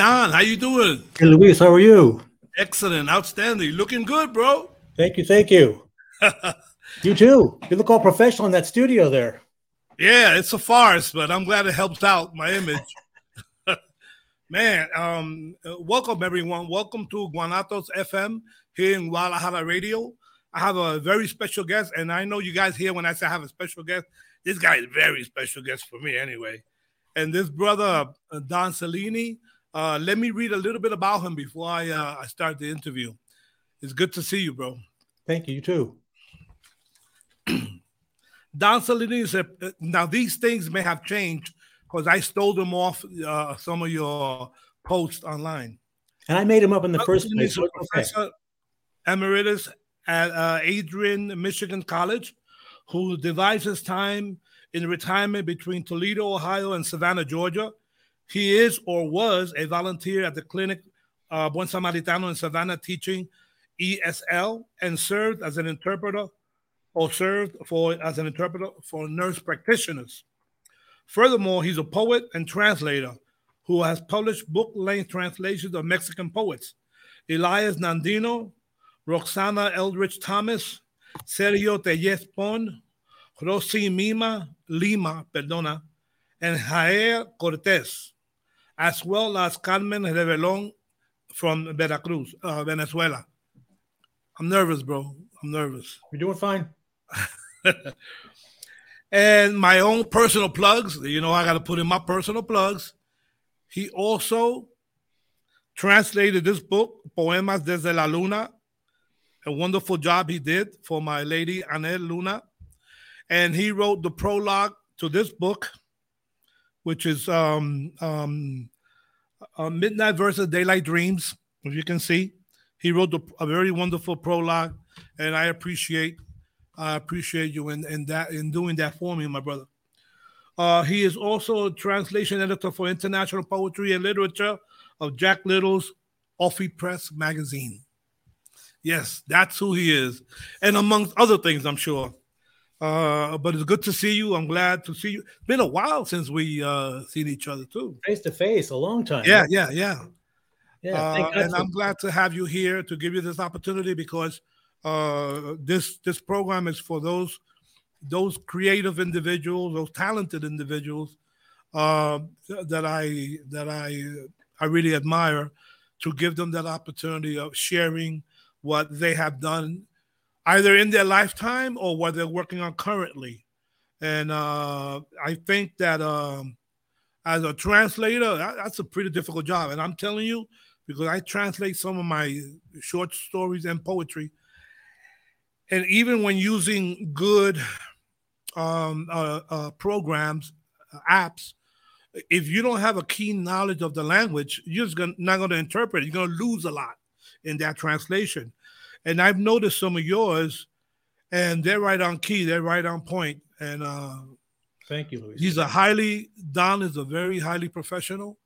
Don, how you doing? Hey Luis, how are you? Excellent, outstanding. Looking good, bro. Thank you, thank you. you too. You look all professional in that studio there. Yeah, it's a farce, but I'm glad it helps out my image. Man, um, welcome everyone. Welcome to Guanatos FM here in Guadalajara Radio. I have a very special guest, and I know you guys here when I say I have a special guest. This guy is very special guest for me, anyway. And this brother uh, Don Cellini, uh, let me read a little bit about him before I uh, I start the interview. It's good to see you, bro. Thank you. You too. Don said, uh, now these things may have changed because I stole them off uh, some of your posts online. And I made them up in the Don first place. Professor emeritus at uh, Adrian Michigan College who divides his time in retirement between Toledo, Ohio, and Savannah, Georgia. He is or was a volunteer at the clinic uh, Buen Samaritano in Savannah teaching ESL and served as an interpreter or served for as an interpreter for nurse practitioners. Furthermore, he's a poet and translator who has published book-length translations of Mexican poets. Elias Nandino, Roxana Elvridge Thomas, Sergio Tellez Pon, Rosy Mima, Lima, perdona, and Jair Cortez, as well as Carmen Reveron from Veracruz, uh, Venezuela. I'm nervous, bro. I'm nervous. You're doing fine. and my own personal plugs, you know, I got to put in my personal plugs. He also translated this book, Poemas desde la Luna, a wonderful job he did for my lady Anel Luna. And he wrote the prologue to this book, which is um, um, uh, Midnight versus Daylight Dreams, as you can see. He wrote a very wonderful prologue, and I appreciate I appreciate you in, in that in doing that for me, my brother. Uh, he is also a translation editor for international poetry and literature of Jack Little's Ofi Press magazine. Yes, that's who he is. And amongst other things, I'm sure. Uh, but it's good to see you. I'm glad to see you. It's been a while since we uh seen each other too. Face to face, a long time. Yeah, yeah, yeah. Yeah, uh, and I'm glad to have you here to give you this opportunity because uh this this program is for those those creative individuals, those talented individuals uh that I that I I really admire to give them that opportunity of sharing what they have done either in their lifetime or what they're working on currently. And uh, I think that um, as a translator, that, that's a pretty difficult job. And I'm telling you, because I translate some of my short stories and poetry. And even when using good um, uh, uh, programs, uh, apps, if you don't have a keen knowledge of the language, you're just gonna, not going to interpret. You're going to lose a lot in that translation. And I've noticed some of yours, and they're right on key. They're right on point. And uh, thank you, Luis. He's a highly Don is a very highly professional.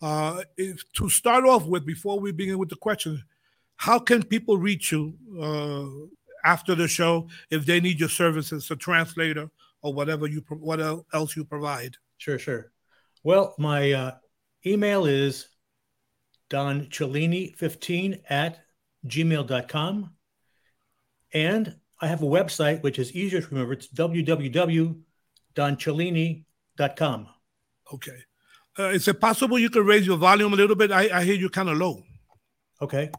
Uh, if, to start off with, before we begin with the question, how can people reach you uh, after the show if they need your services, a translator or whatever you what else you provide? Sure, sure. Well, my uh, email is doncellini15 at gmail.com. And I have a website which is easier to remember. It's www.doncellini.com. Okay. Uh, is it possible you could raise your volume a little bit? I, I hear you kind of low. Okay.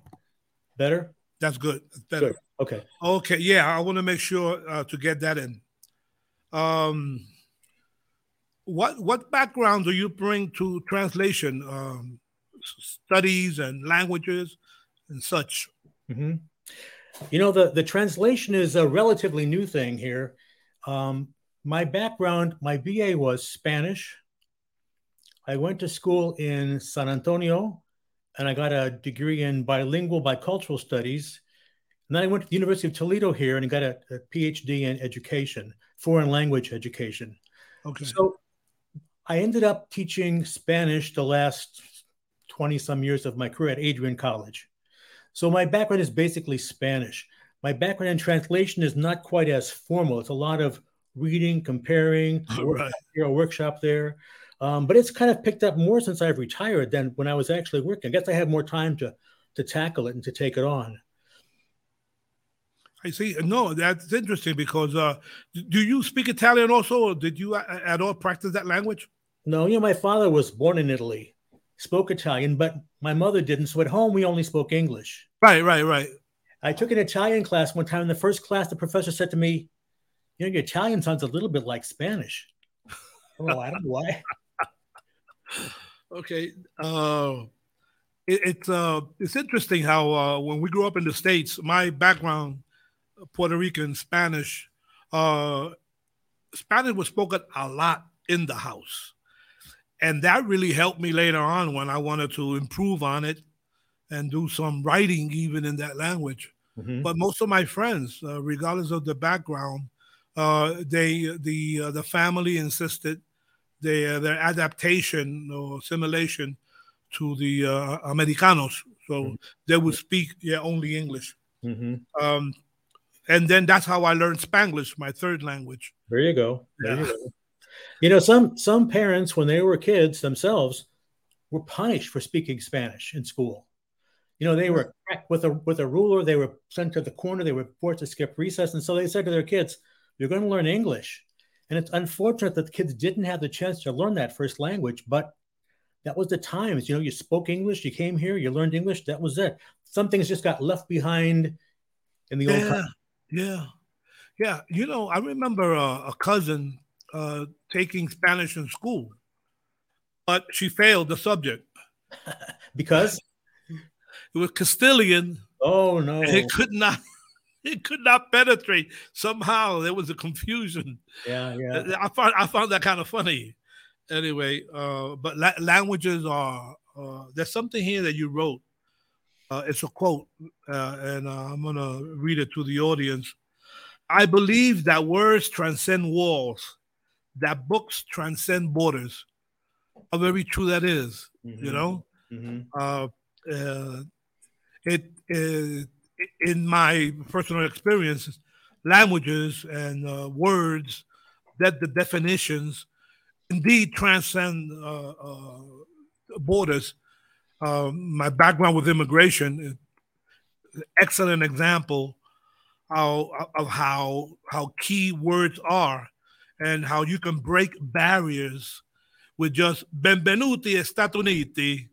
Better? That's good. That's better. Good. Okay. Okay. Yeah, I want to make sure uh, to get that in. Um, what what background do you bring to translation um, studies and languages and such? Mm-hmm. You know, the the translation is a relatively new thing here. Um, my background, my BA was Spanish. I went to school in San Antonio, and I got a degree in bilingual bicultural studies. And then I went to the University of Toledo here and got a, a PhD in education, foreign language education. Okay. So I ended up teaching Spanish the last 20 some years of my career at Adrian College. So my background is basically Spanish. My background in translation is not quite as formal. It's a lot of reading, comparing, right. here, a workshop there. Um, but it's kind of picked up more since I've retired than when I was actually working. I guess I have more time to to tackle it and to take it on. I see. No, that's interesting because uh, do you speak Italian also, or did you at all practice that language? No, you know, my father was born in Italy, spoke Italian, but my mother didn't. So at home, we only spoke English. Right, right, right. I took an Italian class one time. In the first class, the professor said to me, "You know, your Italian sounds a little bit like Spanish." oh, I don't know why. okay. Uh, it, it's uh, it's interesting how uh, when we grew up in the states, my background, Puerto Rican Spanish, uh, Spanish was spoken a lot in the house, and that really helped me later on when I wanted to improve on it and do some writing even in that language. Mm-hmm. But most of my friends, uh, regardless of the background, uh, they the uh, the family insisted their their adaptation or assimilation to the uh, Americanos. So mm-hmm. they would speak yeah only English. Mm-hmm. Um, and then that's how I learned Spanglish, my third language. There you go. There yeah. you go. You know, some some parents when they were kids themselves were punished for speaking Spanish in school. You know, they were mm-hmm. with a with a ruler. They were sent to the corner. They were forced to skip recess, and so they said to their kids, "You're going to learn English." And it's unfortunate that the kids didn't have the chance to learn that first language, but that was the times. You know, you spoke English, you came here, you learned English, that was it. Some things just got left behind in the yeah, old time. Yeah. Yeah. You know, I remember a, a cousin uh, taking Spanish in school, but she failed the subject. because? It was Castilian. Oh, no. it could not it could not penetrate. Somehow there was a confusion. Yeah, yeah. I found I found that kind of funny. Anyway, uh, but la- languages are uh, there's something here that you wrote. Uh, it's a quote, uh, and uh, I'm gonna read it to the audience. I believe that words transcend walls, that books transcend borders. How very true that is. Mm-hmm. You know, mm-hmm. Uh, it, it in my personal experience, languages and uh, words that the definitions indeed transcend uh, uh, borders. Um, my background with immigration, excellent example how, of how how key words are, and how you can break barriers with just "Benvenuti Stati Uniti,"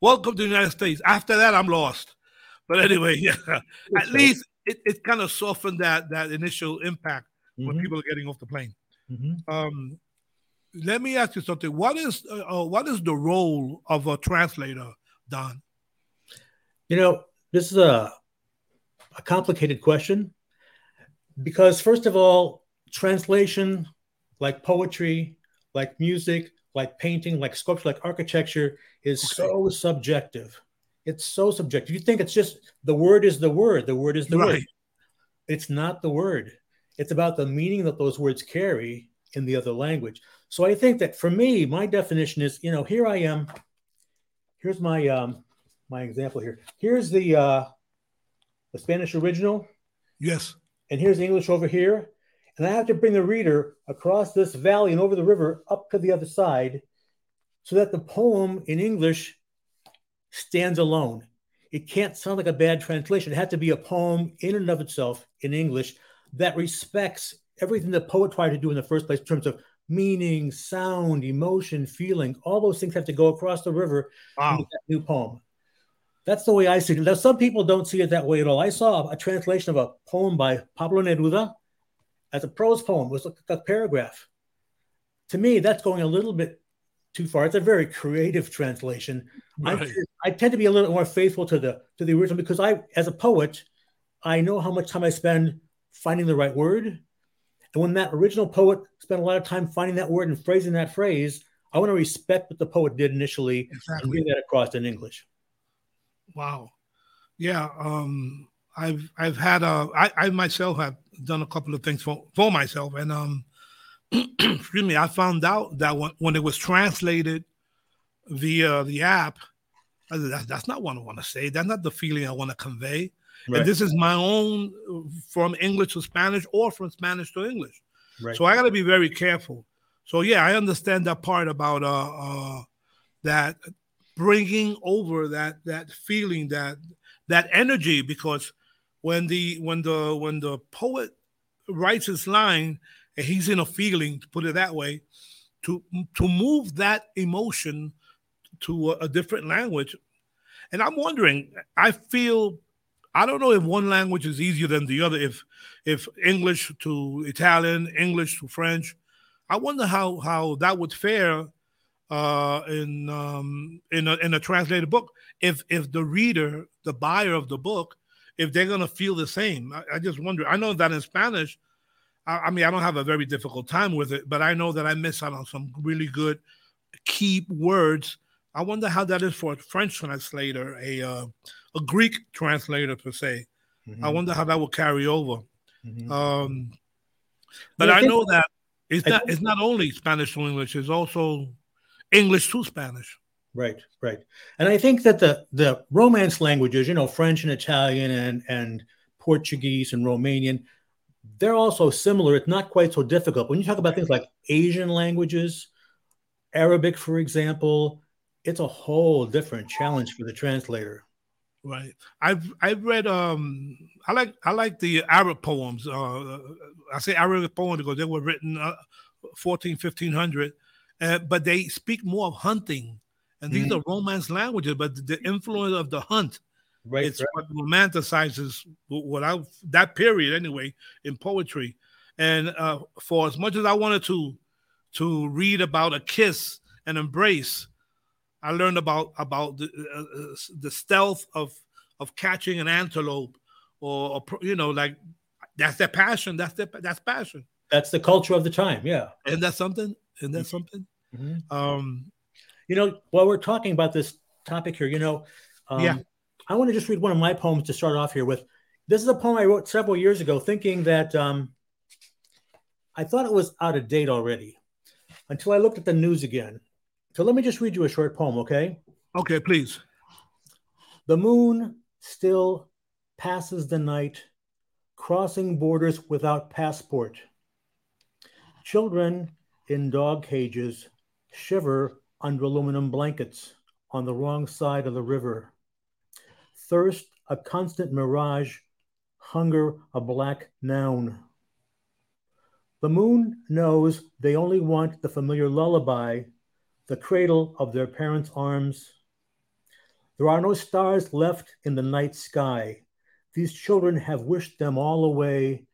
welcome to the United States. After that, I'm lost. But anyway, yeah, at least it, it kind of softened that that initial impact mm-hmm. when people are getting off the plane. Mm-hmm. Um, let me ask you something. What is uh, uh, what is the role of a translator, Don? You know, this is a a complicated question because first of all, translation, like poetry, like music, like painting, like sculpture, like architecture, is okay. so subjective. It's so subjective. You think it's just the word is the word, the word is the right. word. It's not the word. It's about the meaning that those words carry in the other language. So I think that for me, my definition is, you know, here I am. Here's my um my example here. Here's the uh the Spanish original. Yes. And here's English over here. And I have to bring the reader across this valley and over the river up to the other side so that the poem in English stands alone. It can't sound like a bad translation. It had to be a poem in and of itself in English that respects everything the poet tried to do in the first place in terms of meaning, sound, emotion, feeling. All those things have to go across the river wow. that new poem. That's the way I see it. Now, some people don't see it that way at all. I saw a translation of a poem by Pablo Neruda as a prose poem. Was like a paragraph. to me, that's going a little bit too far. It's a very creative translation. Right. I, I tend to be a little more faithful to the to the original because I, as a poet, I know how much time I spend finding the right word. And when that original poet spent a lot of time finding that word and phrasing that phrase, I want to respect what the poet did initially exactly. and bring that across in English. Wow. Yeah. Um, I've I've had a I, I myself have done a couple of things for, for myself and um excuse me, I found out that when, when it was translated via the app, that, that's not what I want to say. That's not the feeling I want to convey. Right. And this is my own from English to Spanish or from Spanish to English. Right. So I got to be very careful. So yeah, I understand that part about uh, uh, that bringing over that that feeling that that energy because when the when the when the poet writes his line and he's in a feeling to put it that way to to move that emotion to a, a different language and i'm wondering i feel I don't know if one language is easier than the other. If if English to Italian, English to French, I wonder how how that would fare uh, in um, in a, in a translated book. If if the reader, the buyer of the book, if they're gonna feel the same, I, I just wonder. I know that in Spanish, I, I, mean, I don't have a very difficult time with it, but I know that I miss out on some really good key words. I wonder how that is for a French translator, a uh, a Greek translator per se. Mm-hmm. I wonder how that will carry over. Mm-hmm. Um, but I, I know that it's not it's not only Spanish to English; it's also English to Spanish. Right, right. And I think that the the Romance languages, you know, French and Italian and and Portuguese and Romanian, they're also similar. It's not quite so difficult. When you talk about things like Asian languages, Arabic, for example, it's a whole different challenge for the translator. Right. I've I've read um I like I like the Arab poems. Uh I say Arabic poems because they were written uh, 14 1500 uh, but they speak more of hunting and these mm-hmm. are romance languages but the influence of the hunt right it's right. what romanticizes what I that period anyway in poetry and uh for as much as I wanted to to read about a kiss and embrace I learned about about the, uh, uh, the stealth of of catching an antelope, or, or, you know, like that's their passion. That's their that's passion. That's the culture of the time. Yeah, and that's something. And that's something. Mm-hmm. Um, you know, while we're talking about this topic here, you know, um, yeah, I want to just read one of my poems to start off here with. This is a poem I wrote several years ago, thinking that um, I thought it was out of date already, until I looked at the news again so let me just read you a short poem, okay? Okay, please. The moon still passes the night, crossing borders without passport. Children in dog cages shiver under aluminum blankets on the wrong side of the river. Thirst, a constant mirage, hunger, a black noun. The moon knows they only want the familiar lullaby the cradle of their parents' arms. There are no stars left in the night sky. These children have wished them all away.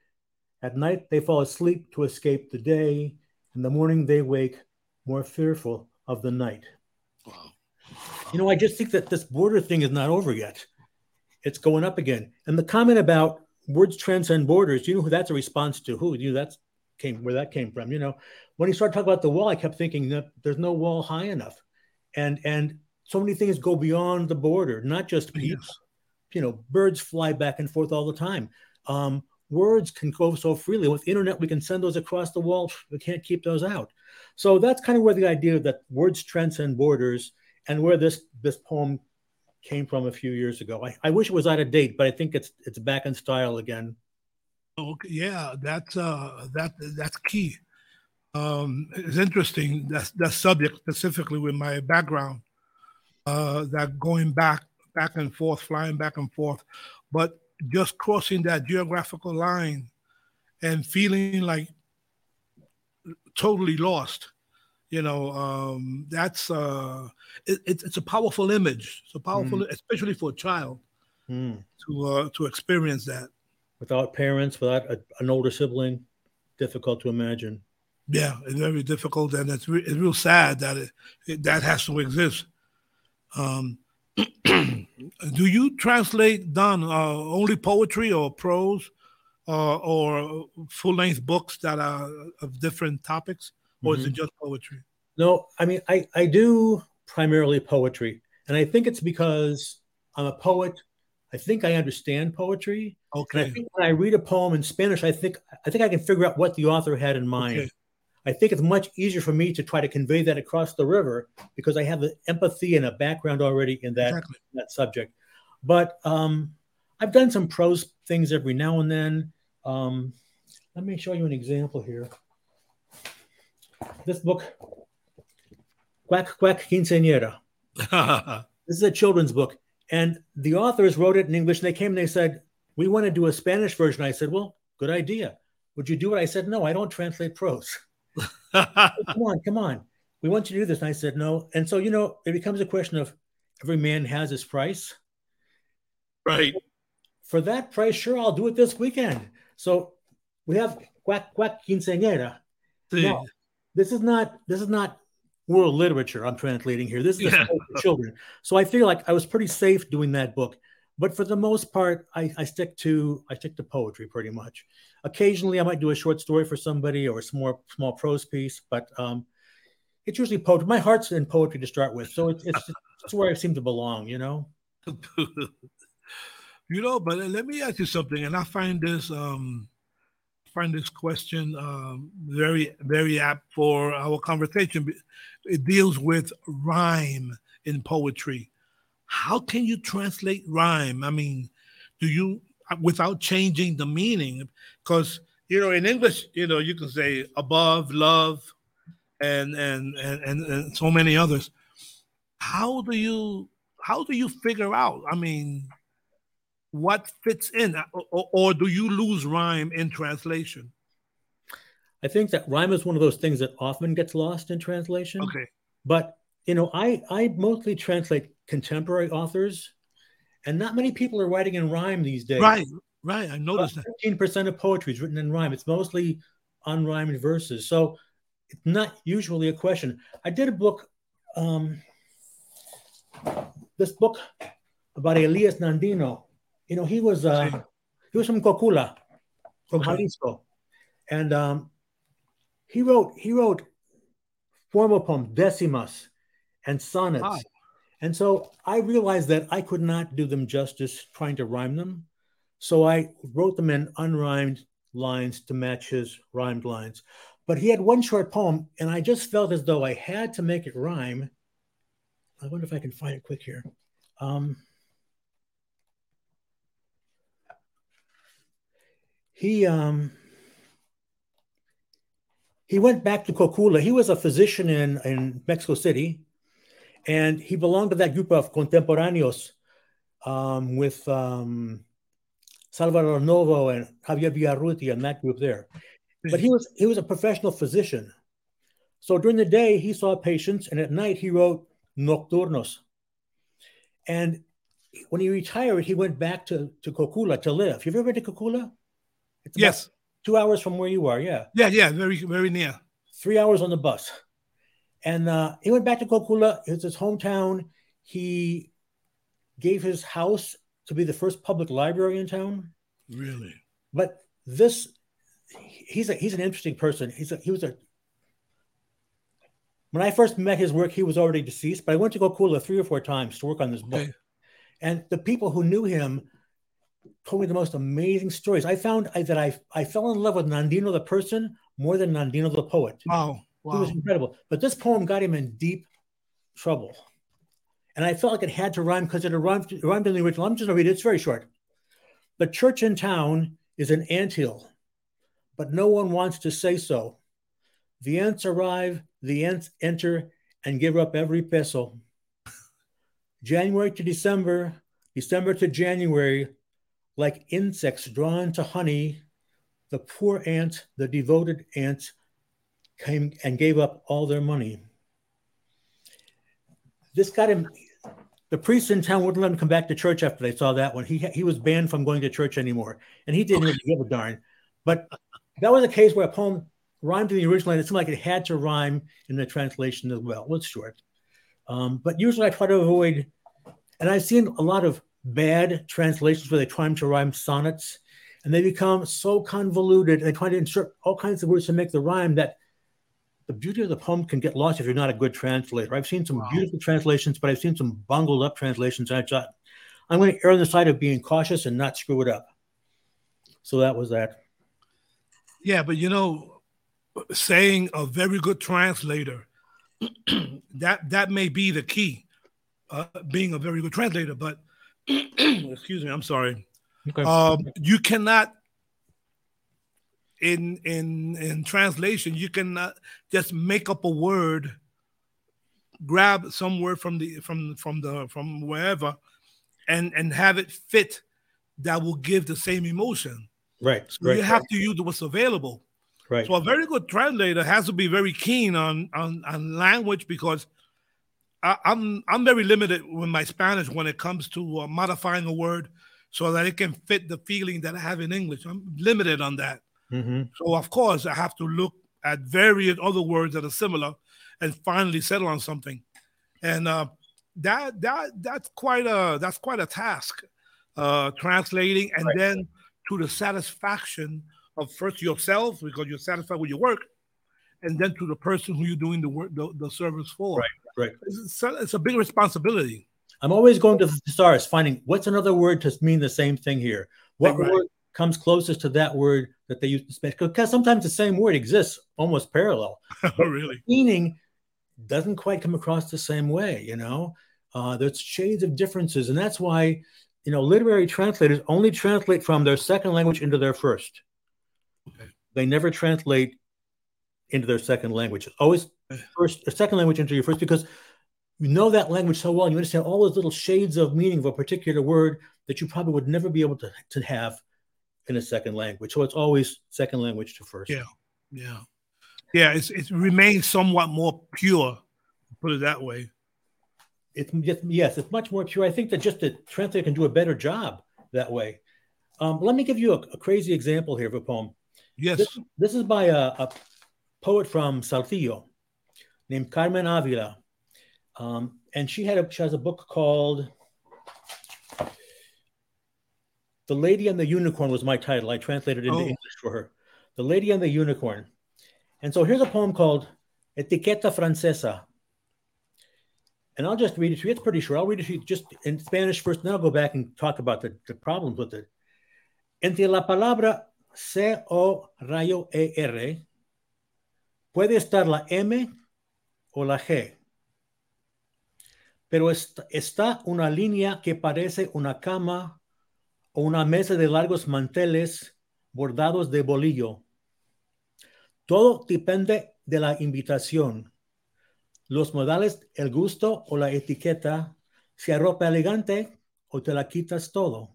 At night, they fall asleep to escape the day. In the morning, they wake more fearful of the night. Wow. You know, I just think that this border thing is not over yet. It's going up again. And the comment about words transcend borders, you know who that's a response to? Who? You know, that's came where that came from. You know, when he started talking about the wall, I kept thinking that there's no wall high enough, and and so many things go beyond the border, not just people. Yes. You know, birds fly back and forth all the time. Um, words can go so freely. With internet, we can send those across the wall. We can't keep those out. So that's kind of where the idea that words transcend borders and where this this poem came from a few years ago. I, I wish it was out of date, but I think it's it's back in style again. Okay, yeah, that's uh, that that's key um, it's interesting that that subject specifically with my background, uh, that going back back and forth, flying back and forth, but just crossing that geographical line and feeling like totally lost. You know, um, that's uh, it, it's a powerful image. It's a powerful, mm. especially for a child, mm. to uh, to experience that without parents, without a, an older sibling. Difficult to imagine. Yeah, it's very difficult, and it's re- it's real sad that it, it, that has to exist. Um, do you translate Don uh, only poetry or prose, uh, or full length books that are of different topics, or mm-hmm. is it mm-hmm. just poetry? No, I mean I I do primarily poetry, and I think it's because I'm a poet. I think I understand poetry. Okay. I think when I read a poem in Spanish, I think I think I can figure out what the author had in mind. Okay. I think it's much easier for me to try to convey that across the river because I have the empathy and a background already in that, exactly. that subject. But um, I've done some prose things every now and then. Um, let me show you an example here. This book, Quack Quack Quinceañera. this is a children's book. And the authors wrote it in English. And they came and they said, We want to do a Spanish version. I said, Well, good idea. Would you do it? I said, No, I don't translate prose. come on, come on. We want you to do this. And I said, no. And so, you know, it becomes a question of every man has his price. Right. For that price, sure, I'll do it this weekend. So we have quack quack quinceañera. Sí. No, this is not this is not world literature I'm translating here. This is yeah. for children. So I feel like I was pretty safe doing that book. But for the most part, I, I stick to I stick to poetry pretty much. Occasionally, I might do a short story for somebody or a small small prose piece, but um, it's usually poetry. My heart's in poetry to start with, so it's it's, it's where I seem to belong. You know. you know, but let me ask you something, and I find this um, find this question um, very very apt for our conversation. It deals with rhyme in poetry. How can you translate rhyme? I mean, do you without changing the meaning because you know in english you know you can say above love and and and and, and so many others how do you how do you figure out i mean what fits in or, or do you lose rhyme in translation i think that rhyme is one of those things that often gets lost in translation okay but you know i i mostly translate contemporary authors and not many people are writing in rhyme these days. Right, right. I noticed About that. 15% of poetry is written in rhyme. It's mostly unrhymed verses. So it's not usually a question. I did a book, um, this book about Elias Nandino. You know, he was uh, he was from Cocula, from. Jalisco, and um, he wrote he wrote formal poems, decimas, and sonnets. Wow. And so I realized that I could not do them justice trying to rhyme them. So I wrote them in unrhymed lines to match his rhymed lines. But he had one short poem, and I just felt as though I had to make it rhyme. I wonder if I can find it quick here. Um, he um, he went back to Cocula. He was a physician in, in Mexico City, and he belonged to that group of contemporaneos um, with um, Salvador Novo and Javier Villaurrutia and that group there. But he was he was a professional physician. So during the day he saw patients, and at night he wrote nocturnos. And when he retired, he went back to, to Cocula to live. You've ever been to Cocula? It's yes. Two hours from where you are, yeah. Yeah, yeah, very, very near. Three hours on the bus. And uh, he went back to Cocula. It's his hometown. He gave his house to be the first public library in town. Really? But this, he's a he's an interesting person. He's a, he was a. When I first met his work, he was already deceased. But I went to Cocula three or four times to work on this book, okay. and the people who knew him told me the most amazing stories. I found I, that I I fell in love with Nandino the person more than Nandino the poet. Wow. Wow. He was incredible. But this poem got him in deep trouble. And I felt like it had to rhyme because it rhymed, it rhymed in the original. I'm just going to read it. It's very short. The church in town is an anthill, but no one wants to say so. The ants arrive, the ants enter and give up every peso. January to December, December to January, like insects drawn to honey, the poor ants, the devoted ants, came and gave up all their money. This got him. The priests in town wouldn't let him come back to church after they saw that one. He he was banned from going to church anymore, and he didn't really give a darn. But that was a case where a poem rhymed in the original, and it seemed like it had to rhyme in the translation as well. Well, it's short. Um, but usually I try to avoid, and I've seen a lot of bad translations where they try to rhyme sonnets and they become so convoluted. They try to insert all kinds of words to make the rhyme that the beauty of the poem can get lost if you're not a good translator. I've seen some wow. beautiful translations, but I've seen some bungled up translations. And I thought, I'm going to err on the side of being cautious and not screw it up. So that was that. Yeah, but you know, saying a very good translator, that that may be the key, uh, being a very good translator. But excuse me, I'm sorry. Okay. Um, you cannot in in in translation you cannot just make up a word grab some word from the from from the from wherever and and have it fit that will give the same emotion right so right, you have to use what's available right so a very good translator has to be very keen on on, on language because I, am I'm, I'm very limited with my Spanish when it comes to uh, modifying a word so that it can fit the feeling that I have in English. I'm limited on that. Mm-hmm. So of course I have to look at various other words that are similar and finally settle on something. And uh, that that that's quite a that's quite a task, uh, translating and right. then to the satisfaction of first yourself because you're satisfied with your work, and then to the person who you're doing the work the, the service for. Right, right. It's, it's a big responsibility. I'm always going to the stars, finding what's another word to mean the same thing here. What right. word comes closest to that word that they use to speak? Because sometimes the same word exists almost parallel. oh, really? Meaning doesn't quite come across the same way, you know? Uh, there's shades of differences. And that's why, you know, literary translators only translate from their second language into their first. Okay. They never translate into their second language. Always first or second language into your first because you know that language so well, and you understand all those little shades of meaning of a particular word that you probably would never be able to, to have in a second language. So it's always second language to first. Yeah, yeah, yeah. It's, it remains somewhat more pure, put it that way. It's just, yes, it's much more pure. I think that just the translator can do a better job that way. Um, let me give you a, a, crazy example here of a poem. Yes. This, this is by a, a, poet from Saltillo named Carmen Avila. Um, and she had a, she has a book called The Lady and the Unicorn was my title. I translated it into oh. English for her. The Lady and the Unicorn. And so here's a poem called Etiqueta Francesa. And I'll just read it to you. It's pretty short. I'll read it to you just in Spanish first, then I'll go back and talk about the, the problems with it. Entre la palabra C O rayo E R puede estar la M o la G pero está una línea que parece una cama o una mesa de largos manteles bordados de bolillo. Todo depende de la invitación, los modales, el gusto o la etiqueta, si hay ropa elegante o te la quitas todo.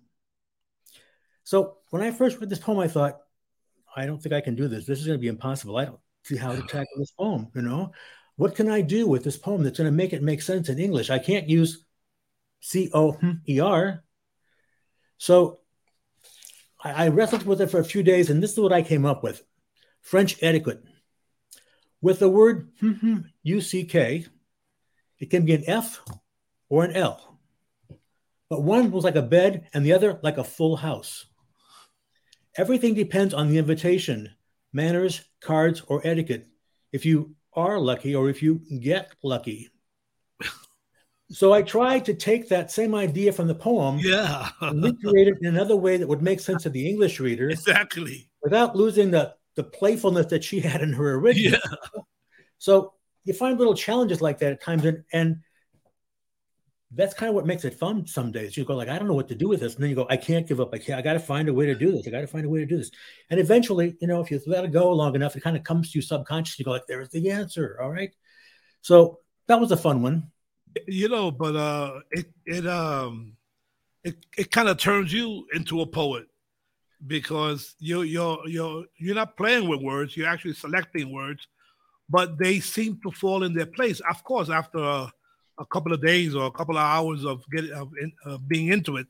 So when I first read this poem, I thought, I don't think I can do this. This is going to be impossible. I don't see how to tackle this poem, you know? What can I do with this poem that's going to make it make sense in English? I can't use C O E R. So I, I wrestled with it for a few days, and this is what I came up with French etiquette. With the word U C K, it can be an F or an L. But one was like a bed, and the other like a full house. Everything depends on the invitation, manners, cards, or etiquette. If you are lucky or if you get lucky. so I tried to take that same idea from the poem, yeah, and recreate it in another way that would make sense to the English reader, exactly, without losing the the playfulness that she had in her original. Yeah. So you find little challenges like that at times, and and that's kind of what makes it fun some days. You go like, I don't know what to do with this. And then you go, I can't give up. I can't, I got to find a way to do this. I got to find a way to do this. And eventually, you know, if you let it go long enough, it kind of comes to you subconsciously. You go like, there's the answer. All right. So that was a fun one. You know, but uh it it um it, it kind of turns you into a poet because you you're you're you're not playing with words, you're actually selecting words, but they seem to fall in their place. Of course, after uh, a couple of days or a couple of hours of getting of, of being into it.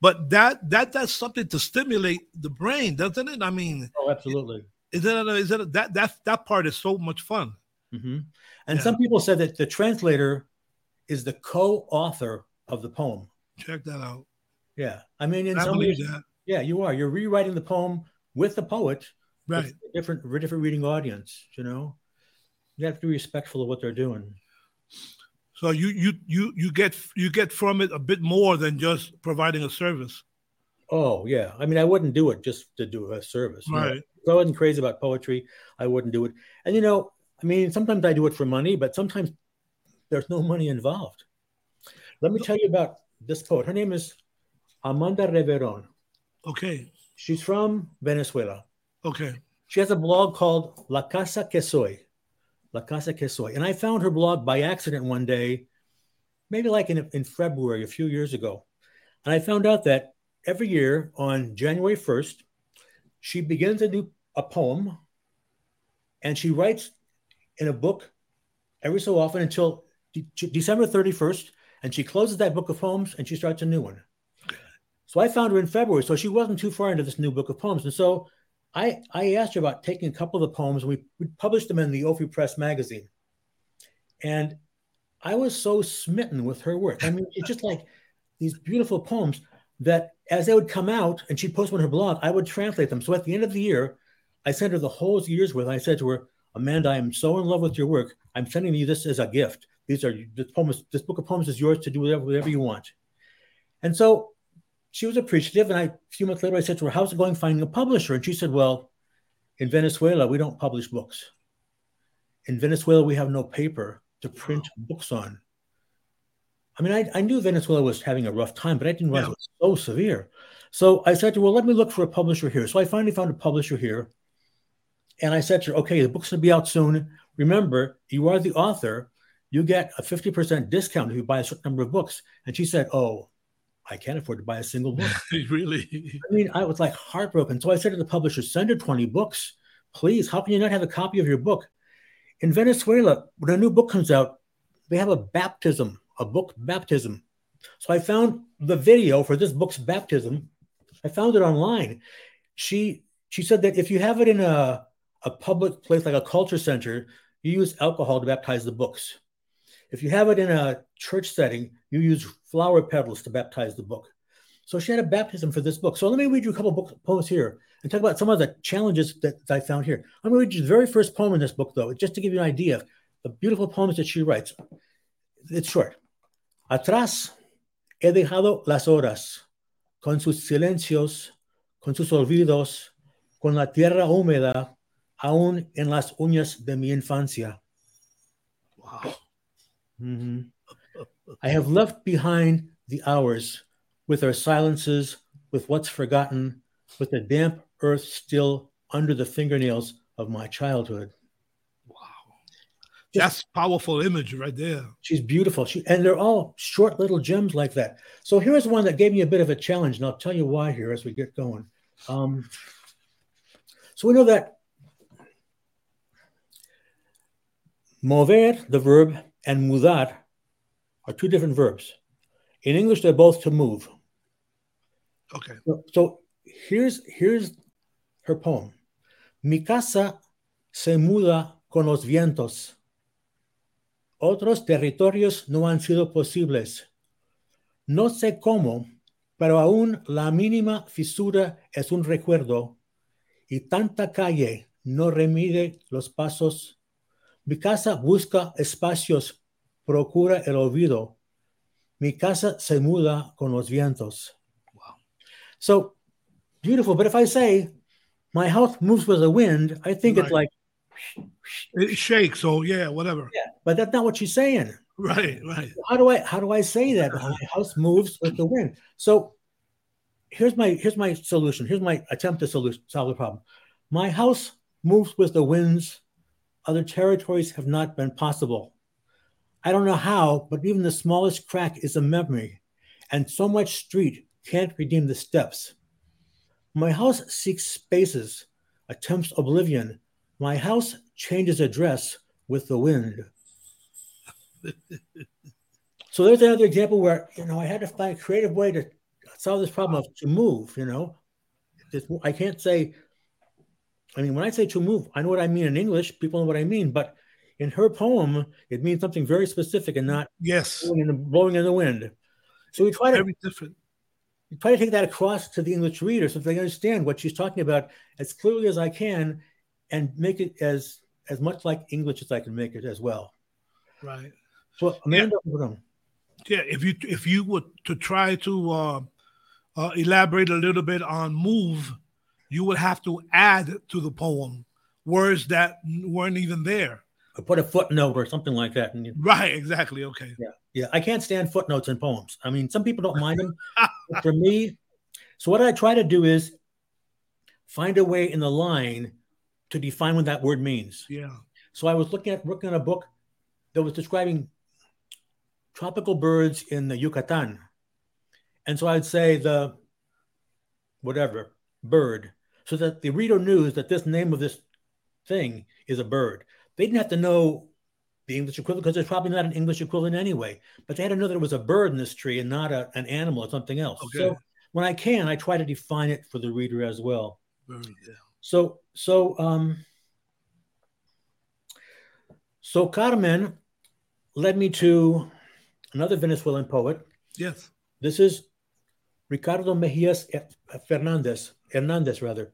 But that that that's something to stimulate the brain, doesn't it? I mean, oh, absolutely. Is it? Is it that that that part is so much fun? Mm-hmm. And yeah. some people said that the translator is the co-author of the poem. Check that out. Yeah, I mean, in I some ways, that. yeah, you are. You're rewriting the poem with the poet, right? Different, different reading audience. You know, you have to be respectful of what they're doing. So you you you you get you get from it a bit more than just providing a service. Oh yeah, I mean, I wouldn't do it just to do a service. Right. If I wasn't crazy about poetry, I wouldn't do it. And you know, I mean, sometimes I do it for money, but sometimes there's no money involved. Let me tell you about this poet. Her name is Amanda Reveron. Okay. She's from Venezuela. Okay. She has a blog called La Casa que Soy. La Casa que Soy. And I found her blog by accident one day, maybe like in, in February, a few years ago. And I found out that every year on January 1st, she begins a new a poem and she writes in a book every so often until de- December 31st. And she closes that book of poems and she starts a new one. So I found her in February. So she wasn't too far into this new book of poems. And so I, I asked her about taking a couple of the poems we, we published them in the Ofi Press magazine. And I was so smitten with her work. I mean, it's just like these beautiful poems that as they would come out and she'd post on her blog, I would translate them. So at the end of the year, I sent her the whole year's worth. I said to her, Amanda, I am so in love with your work. I'm sending you this as a gift. These are this poems, this book of poems is yours to do whatever, whatever you want. And so she was appreciative. And I, a few months later, I said to her, How's it going finding a publisher? And she said, Well, in Venezuela, we don't publish books. In Venezuela, we have no paper to print books on. I mean, I, I knew Venezuela was having a rough time, but I didn't realize yeah. it was so severe. So I said to her, Well, let me look for a publisher here. So I finally found a publisher here. And I said to her, Okay, the book's going to be out soon. Remember, you are the author. You get a 50% discount if you buy a certain number of books. And she said, Oh, I can't afford to buy a single book. really? I mean, I was like heartbroken. So I said to the publisher, send her 20 books. Please, how can you not have a copy of your book? In Venezuela, when a new book comes out, they have a baptism, a book baptism. So I found the video for this book's baptism. I found it online. She she said that if you have it in a, a public place like a culture center, you use alcohol to baptize the books. If you have it in a church setting, you use flower petals to baptize the book. So she had a baptism for this book. So let me read you a couple book poems here and talk about some of the challenges that, I found here. I'm going to read you the very first poem in this book, though, just to give you an idea of the beautiful poems that she writes. It's short. Atrás he dejado las horas, con sus silencios, con sus olvidos, con la tierra húmeda, aún en las uñas de mi infancia. Wow. Mm-hmm. I have left behind the hours with our silences, with what's forgotten, with the damp earth still under the fingernails of my childhood. Wow. That's powerful image right there. She's beautiful. She and they're all short little gems like that. So here's one that gave me a bit of a challenge, and I'll tell you why here as we get going. Um, so we know that mover, the verb, and mudar are two different verbs. In English, they're both to move. Okay. So, so here's here's her poem. Mi casa se muda con los vientos. Otros territorios no han sido posibles. No sé cómo, pero aún la mínima fisura es un recuerdo y tanta calle no remide los pasos. Mi casa busca espacios procura el olvido. Mi casa se muda con los vientos. Wow. So beautiful. But if I say my house moves with the wind, I think right. it's like it shakes. So yeah, whatever. Yeah, but that's not what she's saying. Right, right. How do I how do I say that my house moves with the wind? So here's my here's my solution. Here's my attempt to solution, solve the problem. My house moves with the winds. Other territories have not been possible. I don't know how, but even the smallest crack is a memory, and so much street can't redeem the steps. My house seeks spaces, attempts oblivion. My house changes address with the wind. so there's another example where you know I had to find a creative way to solve this problem of to move. You know, I can't say I mean, when I say to move, I know what I mean in English. People know what I mean, but in her poem, it means something very specific and not yes blowing in the, blowing in the wind. So we try to very different. We try to take that across to the English reader so they understand what she's talking about as clearly as I can, and make it as as much like English as I can make it as well. Right. So Amanda, yeah, yeah if you if you were to try to uh, uh, elaborate a little bit on move, you would have to add to the poem words that weren't even there put a footnote or something like that. You, right, exactly. Okay. Yeah, yeah. I can't stand footnotes in poems. I mean, some people don't mind them. for me, so what I try to do is find a way in the line to define what that word means. Yeah. So I was looking at working on a book that was describing tropical birds in the Yucatan. And so I'd say the whatever bird, so that the reader knew that this name of this thing is a bird. They didn't have to know the English equivalent because there's probably not an English equivalent anyway. But they had to know that it was a bird in this tree and not a, an animal or something else. Okay. So when I can, I try to define it for the reader as well. Bird, yeah. So so um so Carmen led me to another Venezuelan poet. Yes. This is Ricardo Mejias Fernandez, Hernandez rather.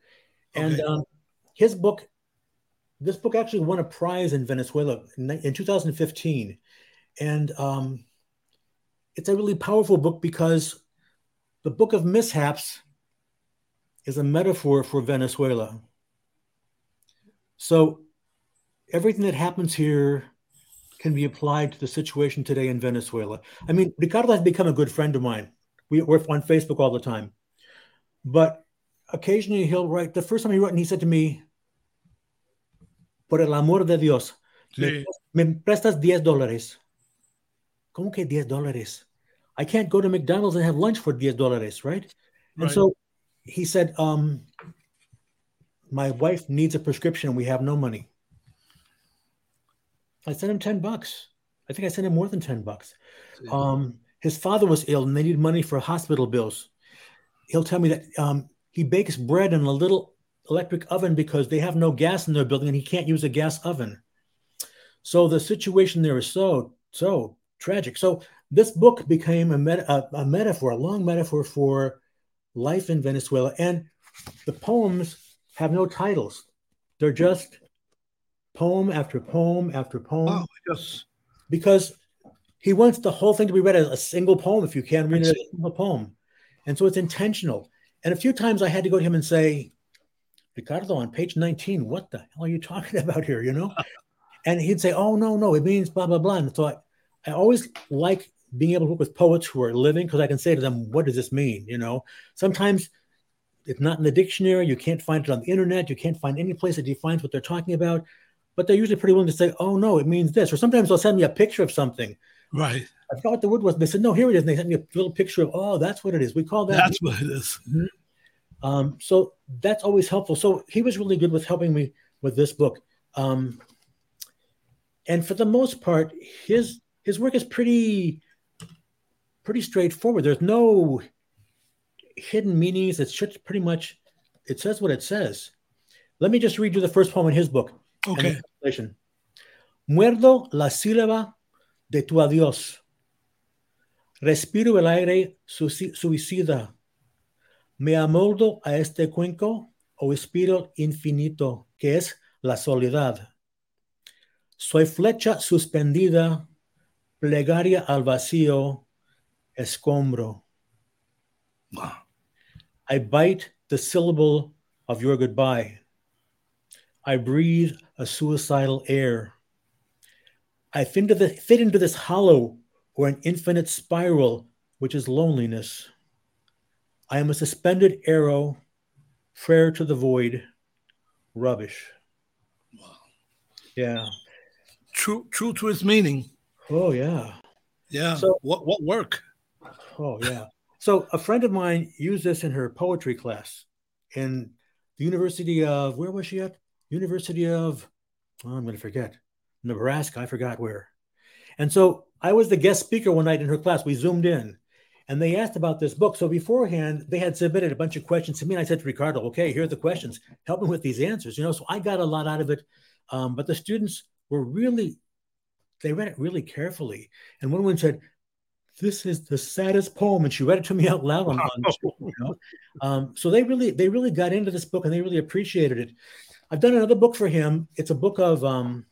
And okay. um, his book this book actually won a prize in Venezuela in, in 2015. And um, it's a really powerful book because the Book of Mishaps is a metaphor for Venezuela. So everything that happens here can be applied to the situation today in Venezuela. I mean, Ricardo has become a good friend of mine. We, we're on Facebook all the time. But occasionally he'll write, the first time he wrote, and he said to me, por el amor de Dios, sí. me, me, prestas 10 dólares. ¿Cómo que 10 dólares? I can't go to McDonald's and have lunch for 10 dólares, right? right? And so he said, um, my wife needs a prescription. We have no money. I sent him 10 bucks. I think I sent him more than 10 bucks. Um, his father was ill and they needed money for hospital bills. He'll tell me that um, he bakes bread in a little electric oven because they have no gas in their building and he can't use a gas oven. So the situation there is so, so tragic. So this book became a, meta, a, a metaphor, a long metaphor for life in Venezuela. And the poems have no titles, they're just poem after poem after poem. Oh, yes. Because he wants the whole thing to be read as a single poem if you can read it as a single poem. And so it's intentional. And a few times I had to go to him and say, Ricardo, on page 19, what the hell are you talking about here? You know? and he'd say, oh, no, no, it means blah, blah, blah. And so I, I always like being able to work with poets who are living because I can say to them, what does this mean? You know, sometimes it's not in the dictionary. You can't find it on the internet. You can't find any place that defines what they're talking about. But they're usually pretty willing to say, oh, no, it means this. Or sometimes they'll send me a picture of something. Right. I forgot what the word was. They said, no, here it is. And they sent me a little picture of, oh, that's what it is. We call that. That's what it is. Mm-hmm. Um, so that's always helpful. So he was really good with helping me with this book. Um, and for the most part, his his work is pretty pretty straightforward. There's no hidden meanings. It's just pretty much it says what it says. Let me just read you the first poem in his book. Okay. Muerdo la sílaba de tu adiós. Respiro el aire suicida me amoldo a este cuenco o espíritu infinito que es la soledad. Soy flecha suspendida, plegaria al vacío, escombro. I bite the syllable of your goodbye. I breathe a suicidal air. I fit into, the, fit into this hollow or an infinite spiral, which is loneliness. I am a suspended arrow, prayer to the void, rubbish. Wow. Yeah. True, true to its meaning. Oh yeah. Yeah. So what what work? Oh yeah. So a friend of mine used this in her poetry class in the University of where was she at? University of oh, I'm going to forget. Nebraska. I forgot where. And so I was the guest speaker one night in her class. We zoomed in, and they asked about this book. So beforehand, they had submitted a bunch of questions to me. And I said to Ricardo, okay, here are the questions. Help me with these answers. You know, so I got a lot out of it. Um, but the students were really, they read it really carefully. And one woman said, this is the saddest poem. And she read it to me out loud on, on you know? um, so they really, they really got into this book and they really appreciated it. I've done another book for him. It's a book of um,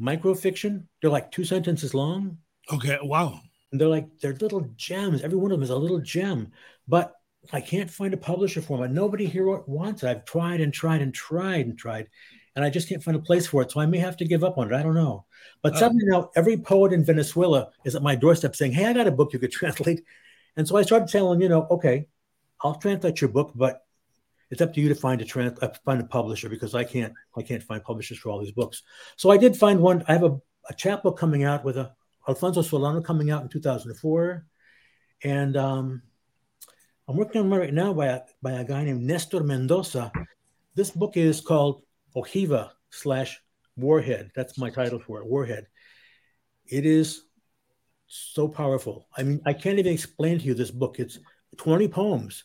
microfiction. They're like two sentences long. Okay. Wow. And they're like, they're little gems. Every one of them is a little gem. But I can't find a publisher for them. Nobody here wants it. I've tried and tried and tried and tried, and I just can't find a place for it. So I may have to give up on it. I don't know. But uh, suddenly now, every poet in Venezuela is at my doorstep saying, "Hey, I got a book you could translate." And so I started telling you know, okay, I'll translate your book, but it's up to you to find a trans- uh, find a publisher because I can't I can't find publishers for all these books. So I did find one. I have a, a chapbook coming out with a Alfonso Solano coming out in 2004. And um, I'm working on one right now by a, by a guy named Nestor Mendoza. This book is called Ojiva slash Warhead. That's my title for it, Warhead. It is so powerful. I mean, I can't even explain to you this book. It's 20 poems.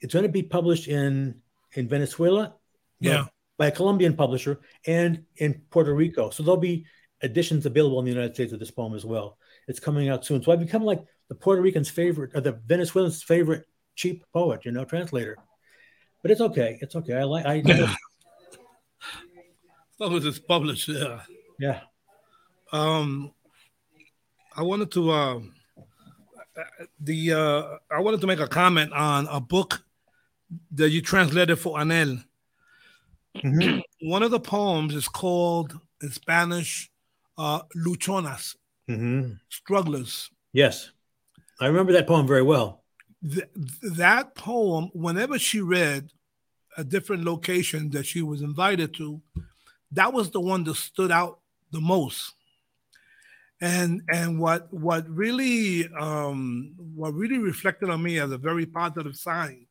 It's going to be published in in Venezuela, yeah, by a Colombian publisher, and in Puerto Rico. So there'll be editions available in the United States of this poem as well. It's coming out soon. So I've become like the Puerto Rican's favorite or the Venezuelan's favorite cheap poet, you know, translator. But it's okay. It's okay. I like I yeah. as long as it's published, yeah. Yeah. Um I wanted to uh, the uh I wanted to make a comment on a book that you translated for Anel. Mm-hmm. One of the poems is called in Spanish uh, luchonas, mm-hmm. strugglers. Yes, I remember that poem very well. Th- that poem, whenever she read a different location that she was invited to, that was the one that stood out the most. And and what what really um, what really reflected on me as a very positive sign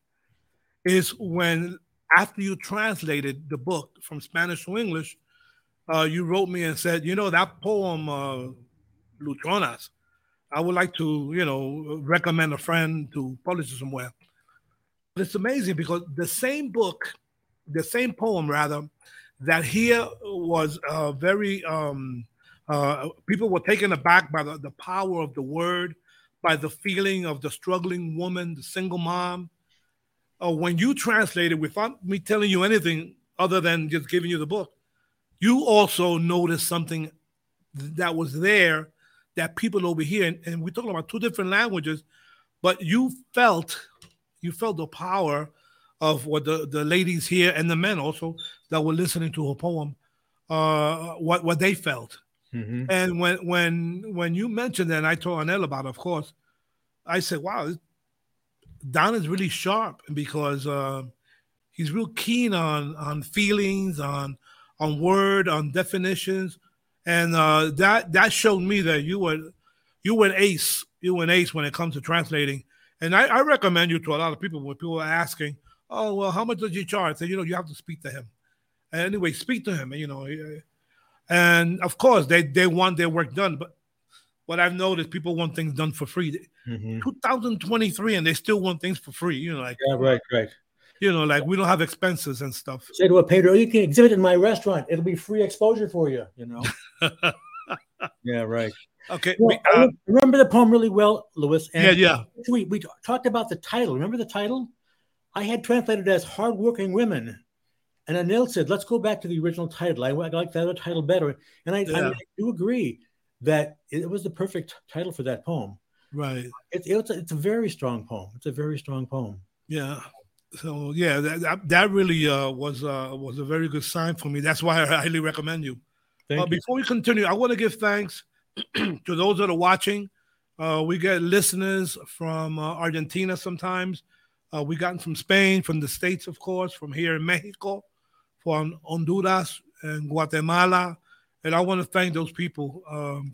is when after you translated the book from Spanish to English, uh, you wrote me and said, you know, that poem, uh, Luchonas, I would like to, you know, recommend a friend to publish it somewhere. But it's amazing because the same book, the same poem rather, that here was uh, very, um, uh, people were taken aback by the, the power of the word, by the feeling of the struggling woman, the single mom. Uh, when you translated without me telling you anything other than just giving you the book, you also noticed something that was there that people over here, and, and we're talking about two different languages, but you felt you felt the power of what the, the ladies here and the men also that were listening to her poem, uh, what what they felt. Mm-hmm. And when when when you mentioned that, and I told Anel about, it, of course, I said, "Wow, Don is really sharp because uh, he's real keen on on feelings, on on word, on definitions, and uh, that that showed me that you were you were an ace. You were an ace when it comes to translating. And I, I recommend you to a lot of people when people are asking, "Oh, well, how much does he charge?" And you know, you have to speak to him. And anyway, speak to him. And You know, and of course they they want their work done, but what I've noticed, people want things done for free. Mm-hmm. 2023, and they still want things for free. You know, like yeah, right, right you know, like we don't have expenses and stuff. Say to a painter, you can exhibit in my restaurant. It'll be free exposure for you, you know. yeah, right. Okay. Well, we, uh, remember the poem really well, Louis. yeah, yeah. We, we talked about the title. Remember the title? I had translated as Hardworking Women. And Anel said, let's go back to the original title. I, I like that other title better. And I, yeah. I, I, do agree that it was the perfect title for that poem. Right. It, it's, a, it's a very strong poem. It's a very strong poem. Yeah so yeah, that that really uh, was uh, was a very good sign for me. That's why I highly recommend you. Uh, before we continue, I want to give thanks to those that are watching. Uh, we get listeners from uh, Argentina sometimes. Uh, we gotten from Spain, from the states, of course, from here in Mexico, from Honduras and Guatemala, and I want to thank those people um,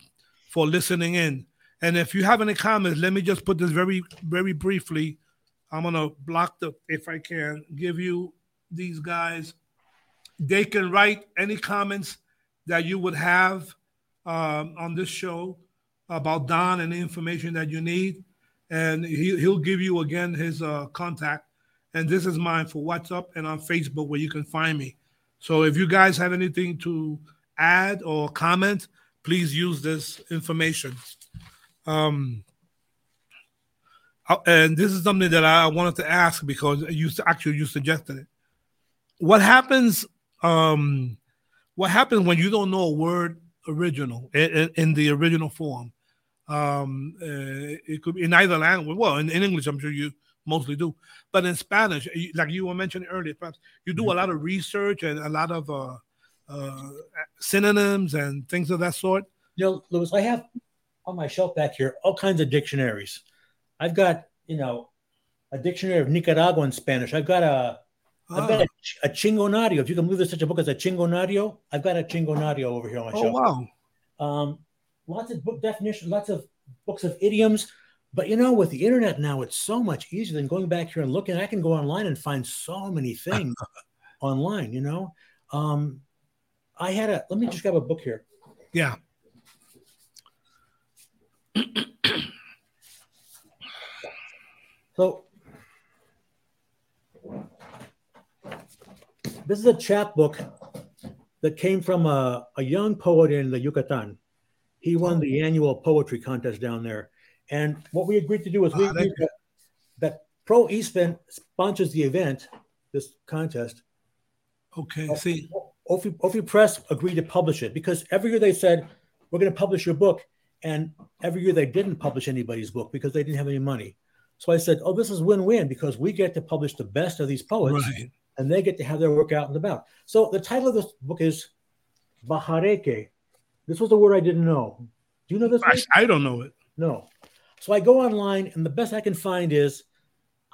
for listening in. And if you have any comments, let me just put this very very briefly I'm gonna block the if I can give you these guys. They can write any comments that you would have um, on this show. about Don and the information that you need. And he, he'll give you again his uh, contact. And this is mine for WhatsApp and on Facebook where you can find me. So if you guys have anything to add or comment, please use this information. Um, and this is something that I wanted to ask because you actually you suggested it. What happens? Um, what happens when you don't know a word original in, in the original form? Um, uh, it could be in either language. Well, in, in, English, I'm sure you mostly do, but in Spanish, like you were mentioning earlier, perhaps you do a mm-hmm. lot of research and a lot of uh, uh, synonyms and things of that sort. You know, Louis, I have on my shelf back here all kinds of dictionaries. I've got, you know, a dictionary of Nicaraguan Spanish. I've got a I've got a, ah. a chingonario. If you can believe there's such a book as a chingonario, I've got a chingonario over here on my oh, shelf. Oh wow! Um, lots of book definitions, lots of books of idioms. But you know, with the internet now, it's so much easier than going back here and looking. I can go online and find so many things online. You know, um, I had a. Let me just grab a book here. Yeah. so this is a chapbook that came from a, a young poet in the Yucatan. He won the annual poetry contest down there. And what we agreed to do was we agreed that, that Pro Eastman sponsors the event, this contest. Okay, uh, see. Ofi, Ofi Press agreed to publish it because every year they said, we're going to publish your book. And every year they didn't publish anybody's book because they didn't have any money. So I said, oh, this is win-win because we get to publish the best of these poets. Right and they get to have their work out and about. So the title of this book is Bahareque. This was a word I didn't know. Do you know this? I, I don't know it. No. So I go online, and the best I can find is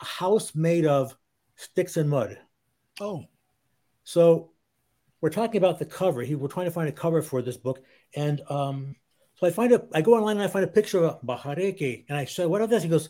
a house made of sticks and mud. Oh. So we're talking about the cover. He, we're trying to find a cover for this book. And um, so I find a, I go online and I find a picture of Bahareque. And I say, what is this? He goes,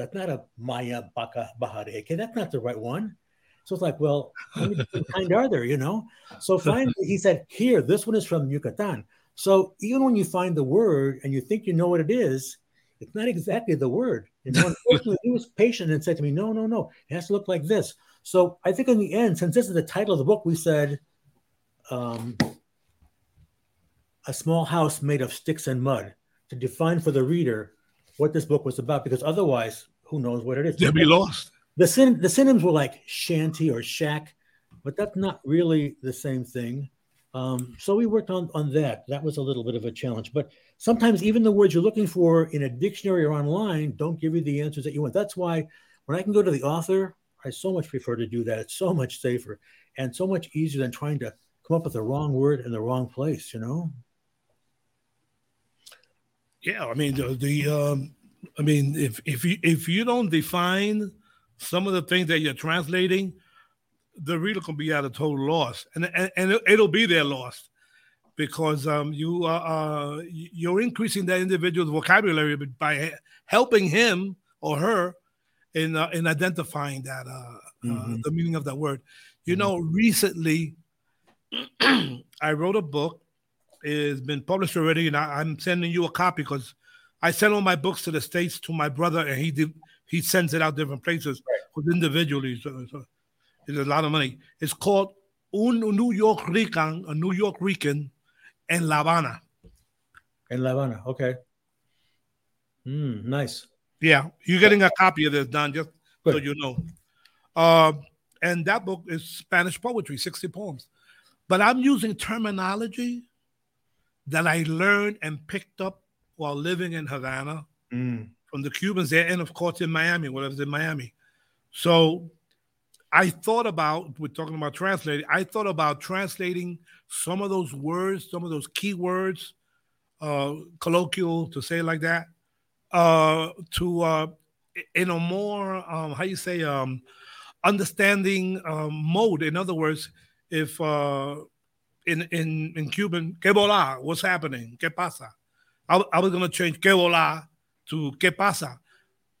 that's not a Maya Baka Bahareque. That's not the right one. So it's like, well, how many kind are there, you know? So finally he said, here, this one is from Yucatan. So even when you find the word and you think you know what it is, it's not exactly the word. You know, unfortunately, he was patient and said to me, no, no, no, it has to look like this. So I think in the end, since this is the title of the book, we said um, a small house made of sticks and mud to define for the reader what this book was about, because otherwise, who knows what it is? They'll be lost. The syn- the synonyms were like shanty or shack, but that's not really the same thing. Um, so we worked on on that. That was a little bit of a challenge. But sometimes even the words you're looking for in a dictionary or online don't give you the answers that you want. That's why when I can go to the author, I so much prefer to do that. It's so much safer and so much easier than trying to come up with the wrong word in the wrong place. You know. Yeah, I mean the, the um, I mean if if you if you don't define some of the things that you're translating, the reader can be at a total loss, and and, and it'll be their loss because um, you are uh, you're increasing that individual's vocabulary by helping him or her in uh, in identifying that uh, uh mm-hmm. the meaning of that word. You mm-hmm. know, recently I wrote a book. It's been published already, and I, am sending you a copy because I sent all my books to the states to my brother, and he did he sends it out different places right. individually. So, so it's a lot of money. It's called Un New York Rican, a New York Rican, in La Habana. In La Habana, okay. Mm, nice. Yeah, you're getting a copy of this, Don, just Good. so you know. Uh, and that book is Spanish poetry, 60 poems. But I'm using terminology that I learned and picked up while living in Havana. Mm from the Cubans there, and of course in Miami, when I was in Miami. So I thought about, we're talking about translating, I thought about translating some of those words, some of those key words, uh, colloquial to say like that, uh, to uh, in a more, um, how you say, um, understanding um, mode. In other words, if uh, in, in, in Cuban, que bola, what's happening? Que pasa? I, I was going to change que bola to que pasa,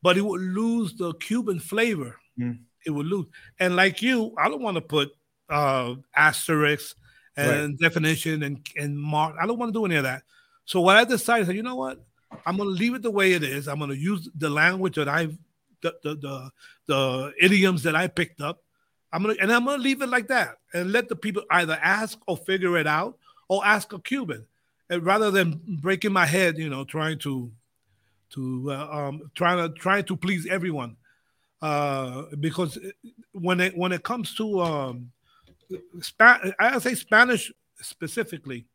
but it would lose the Cuban flavor. Mm. It would lose. And like you, I don't want to put uh, asterisks and right. definition and, and mark. I don't want to do any of that. So what I decided, said, you know what? I'm gonna leave it the way it is. I'm gonna use the language that I've the the the, the idioms that I picked up. I'm gonna and I'm gonna leave it like that and let the people either ask or figure it out or ask a Cuban, and rather than breaking my head, you know, trying to to uh, um, trying to trying to please everyone. Uh, because when it when it comes to um, Spa- I say Spanish specifically,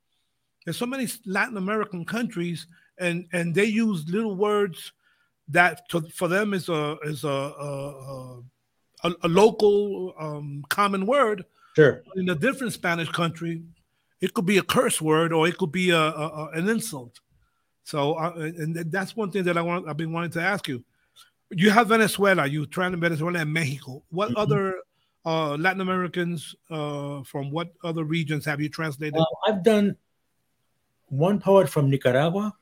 there's so many Latin American countries, and and they use little words that to, for them is a is a a, a, a local um, common word. Sure. In a different Spanish country, it could be a curse word or it could be a, a an insult. So, uh, and that's one thing that I want. I've been wanting to ask you. You have Venezuela. You trying Venezuela and Mexico. What mm-hmm. other uh, Latin Americans uh, from what other regions have you translated? Uh, I've done one poet from Nicaragua.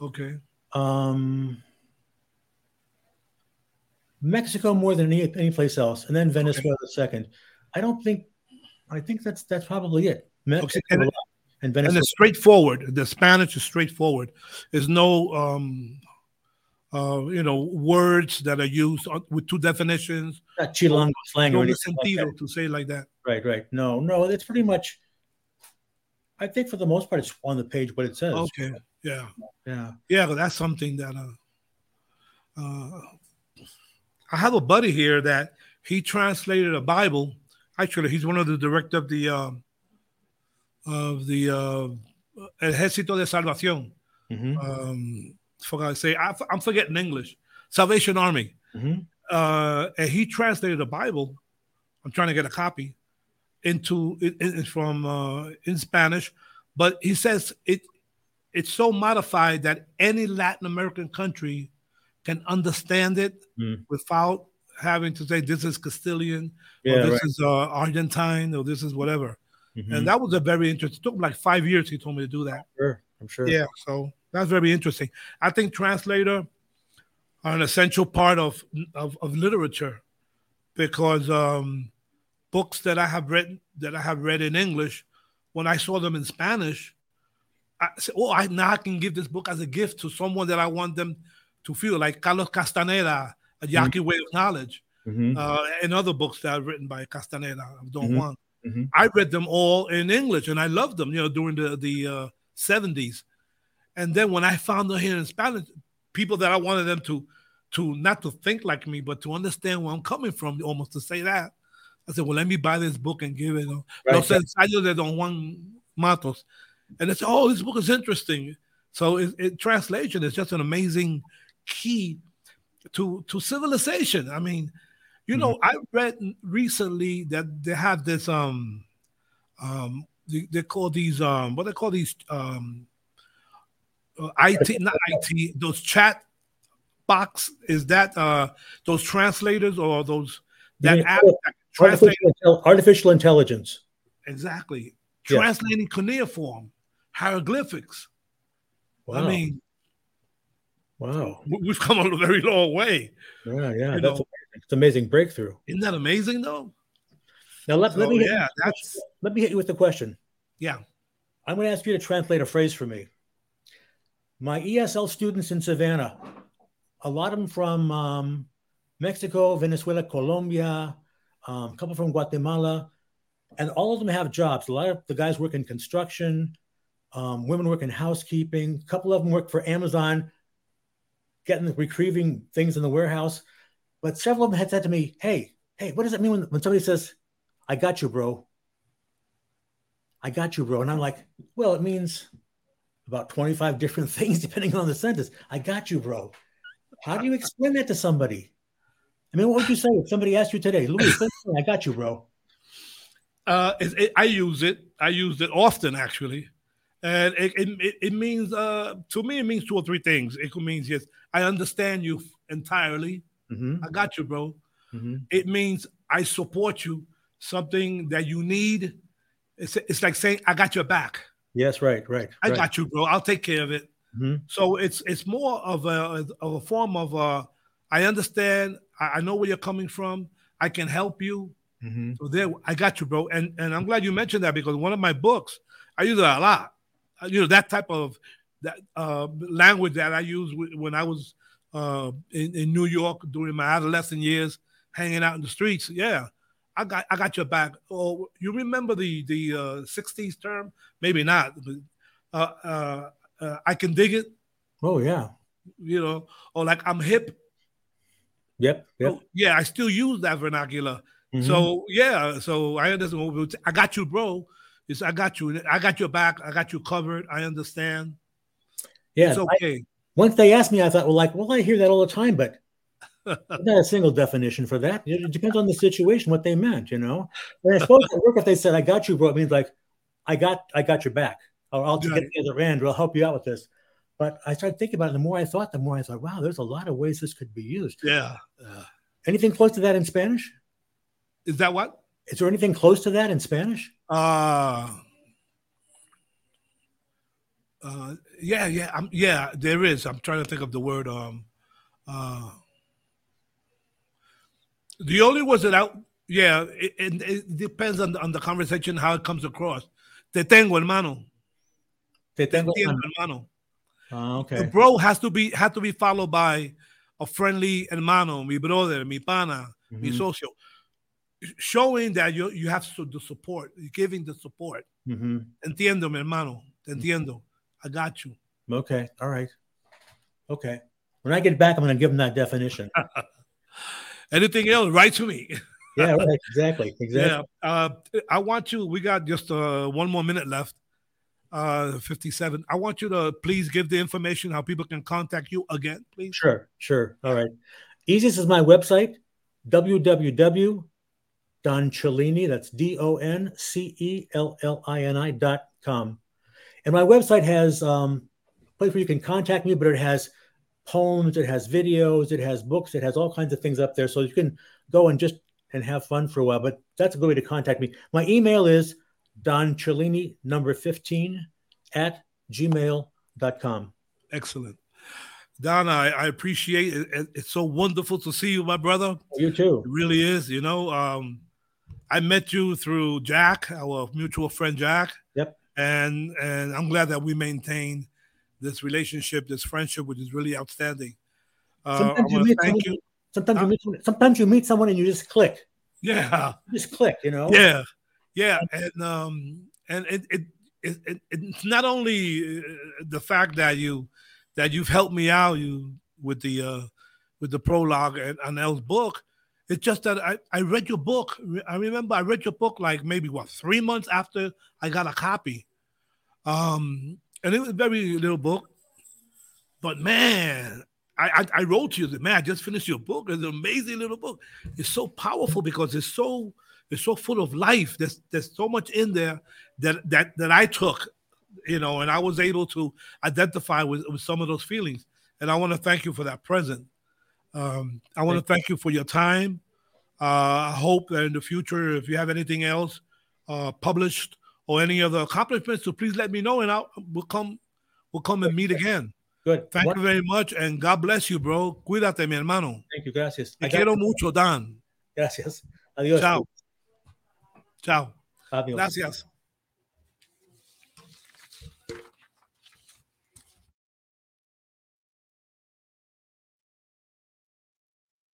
Okay. Um, Mexico more than any, any place else, and then Venezuela okay. second. I don't think. I think that's that's probably it. Mexico okay. and, and Venezuela. And it's straightforward. The Spanish is straightforward. There's no um, uh, you know, words that are used with two definitions. Not Chilango slang or anything sentido like to say like that. Right, right. No, no, it's pretty much. I think for the most part, it's on the page what it says. Okay. Yeah. Yeah. Yeah, but that's something that. Uh, uh, I have a buddy here that he translated a Bible. Actually, he's one of the director of the uh, of the uh, Ejército de Salvación. Mm-hmm. Um, forgot to say, I, am forgetting English. Salvation Army. Mm-hmm. Uh, and he translated the Bible. I'm trying to get a copy into it, it's from uh, in Spanish, but he says it it's so modified that any Latin American country can understand it mm. without having to say this is Castilian yeah, or this right. is uh, Argentine or this is whatever. Mm-hmm. And that was a very interesting. It took like five years. He told me to do that. Sure, I'm sure. Yeah, so that's very interesting. I think translator are an essential part of of, of literature because um, books that I have written that I have read in English, when I saw them in Spanish, I said, "Oh, I now I can give this book as a gift to someone that I want them to feel like Carlos Castaneda, A Yaqui mm-hmm. Way of Knowledge, mm-hmm. uh, and other books that are written by Castaneda of Don. Juan. I read them all in English, and I loved them. You know, during the the uh, 70s. And then when I found them here in Spanish, people that I wanted them to to not to think like me, but to understand where I'm coming from, almost to say that. I said, well, let me buy this book and give it. Right. Los ensayos de Don Juan Matus. And they said, oh, this book is interesting. So it, it, translation is just an amazing key to to civilization. I mean, you know, mm-hmm. I read recently that they have this um um they, they call these um what they call these um uh, IT, not IT, those chat box is that uh those translators or those that app artificial, artificial, intelligence exactly yeah. translating cuneiform hieroglyphics wow. i mean wow. We've come a very long way. Yeah yeah that's know, it's amazing breakthrough. Isn't that amazing though? Now let, so, let me yeah that's let me hit you with the question. Yeah. I'm going to ask you to translate a phrase for me. My ESL students in Savannah, a lot of them from um, Mexico, Venezuela, Colombia, um, a couple from Guatemala, and all of them have jobs. A lot of the guys work in construction, um, women work in housekeeping, a couple of them work for Amazon, getting the retrieving things in the warehouse. But several of them had said to me, Hey, hey, what does that mean when, when somebody says, I got you, bro? I got you, bro. And I'm like, Well, it means about 25 different things depending on the sentence. I got you, bro. How do you explain that to somebody? I mean, what would you say if somebody asked you today, Louis, I got you, bro? Uh, it, it, I use it. I use it often, actually. And it, it, it means, uh, to me, it means two or three things. It means, yes, I understand you entirely. Mm-hmm. I got you, bro. Mm-hmm. It means I support you, something that you need. It's, it's like saying, I got your back. Yes, right, right. I right. got you, bro. I'll take care of it. Mm-hmm. So it's it's more of a of a form of uh I understand. I, I know where you're coming from. I can help you. Mm-hmm. So there, I got you, bro. And and I'm glad you mentioned that because one of my books, I use it a lot. You know that type of that uh, language that I used when I was uh, in, in New York during my adolescent years, hanging out in the streets. Yeah, I got I got your back. Oh, you remember the the uh, '60s term? Maybe not. But, uh, uh, uh, I can dig it. Oh yeah. You know, or like I'm hip. Yep. Yep. Oh, yeah, I still use that vernacular. Mm-hmm. So yeah, so I understand. I got you, bro. It's I got you. I got your back. I got you covered. I understand. Yeah, it's okay. I, once they asked me, I thought, well, like, well, I hear that all the time, but not a single definition for that. It depends on the situation, what they meant, you know. And I suppose at work, if they said, "I got you," bro, it means like, "I got, I got your back," or "I'll get the other end," or "I'll help you out with this." But I started thinking about it. The more I thought, the more I thought, "Wow, there's a lot of ways this could be used." Yeah. yeah. Anything close to that in Spanish? Is that what? Is there anything close to that in Spanish? Uh uh, yeah, yeah, I'm, yeah. There is. I'm trying to think of the word. Um, uh, the only words that I, yeah, it, it, it, depends on on the conversation how it comes across. Te tengo, hermano. Te tengo, Te hermano. Oh, okay. The bro has to be has to be followed by a friendly hermano, mi brother, mi pana, mm-hmm. mi socio, showing that you you have the support, giving the support. Mm-hmm. Entiendo, mi hermano. Te entiendo. I got you. Okay. All right. Okay. When I get back, I'm going to give them that definition. Anything else, write to me. yeah, right. Exactly. Exactly. Yeah. Uh, I want you, we got just uh, one more minute left, uh, 57. I want you to please give the information how people can contact you again, please. Sure. Sure. All right. Easiest is my website, www.doncellini, that's D O N C E L L I N I dot com. And my website has um, a place where you can contact me, but it has poems, it has videos, it has books, it has all kinds of things up there. So you can go and just and have fun for a while. But that's a good way to contact me. My email is Don Cellini number 15 at gmail.com. Excellent. Don, I, I appreciate it. It's so wonderful to see you, my brother. You too. It really is. You know, um, I met you through Jack, our mutual friend Jack. Yep and and I'm glad that we maintain this relationship, this friendship, which is really outstanding. Uh, sometimes, you meet, someone, you, sometimes you meet sometimes you meet someone and you just click. Yeah, you just click. You know. Yeah, yeah, and um, and it it, it, it it's not only uh, the fact that you that you've helped me out you with the uh with the prologue and El's book. It's just that I, I read your book. I remember I read your book like maybe what three months after I got a copy. Um, and it was a very little book. But man, I, I, I wrote to you man, I just finished your book. It's an amazing little book. It's so powerful because it's so it's so full of life. There's there's so much in there that that that I took, you know, and I was able to identify with, with some of those feelings. And I want to thank you for that present. Um, I want to thank you for your time. Uh, I hope that in the future, if you have anything else uh, published or any other accomplishments, so please let me know, and I'll we'll come we'll come and meet again. Good. Thank what? you very much, and God bless you, bro. Cuídate, mi hermano. Thank you. Gracias. Te quiero mucho, Dan. Gracias. Adiós. Chao. Chao. Adiós. Gracias.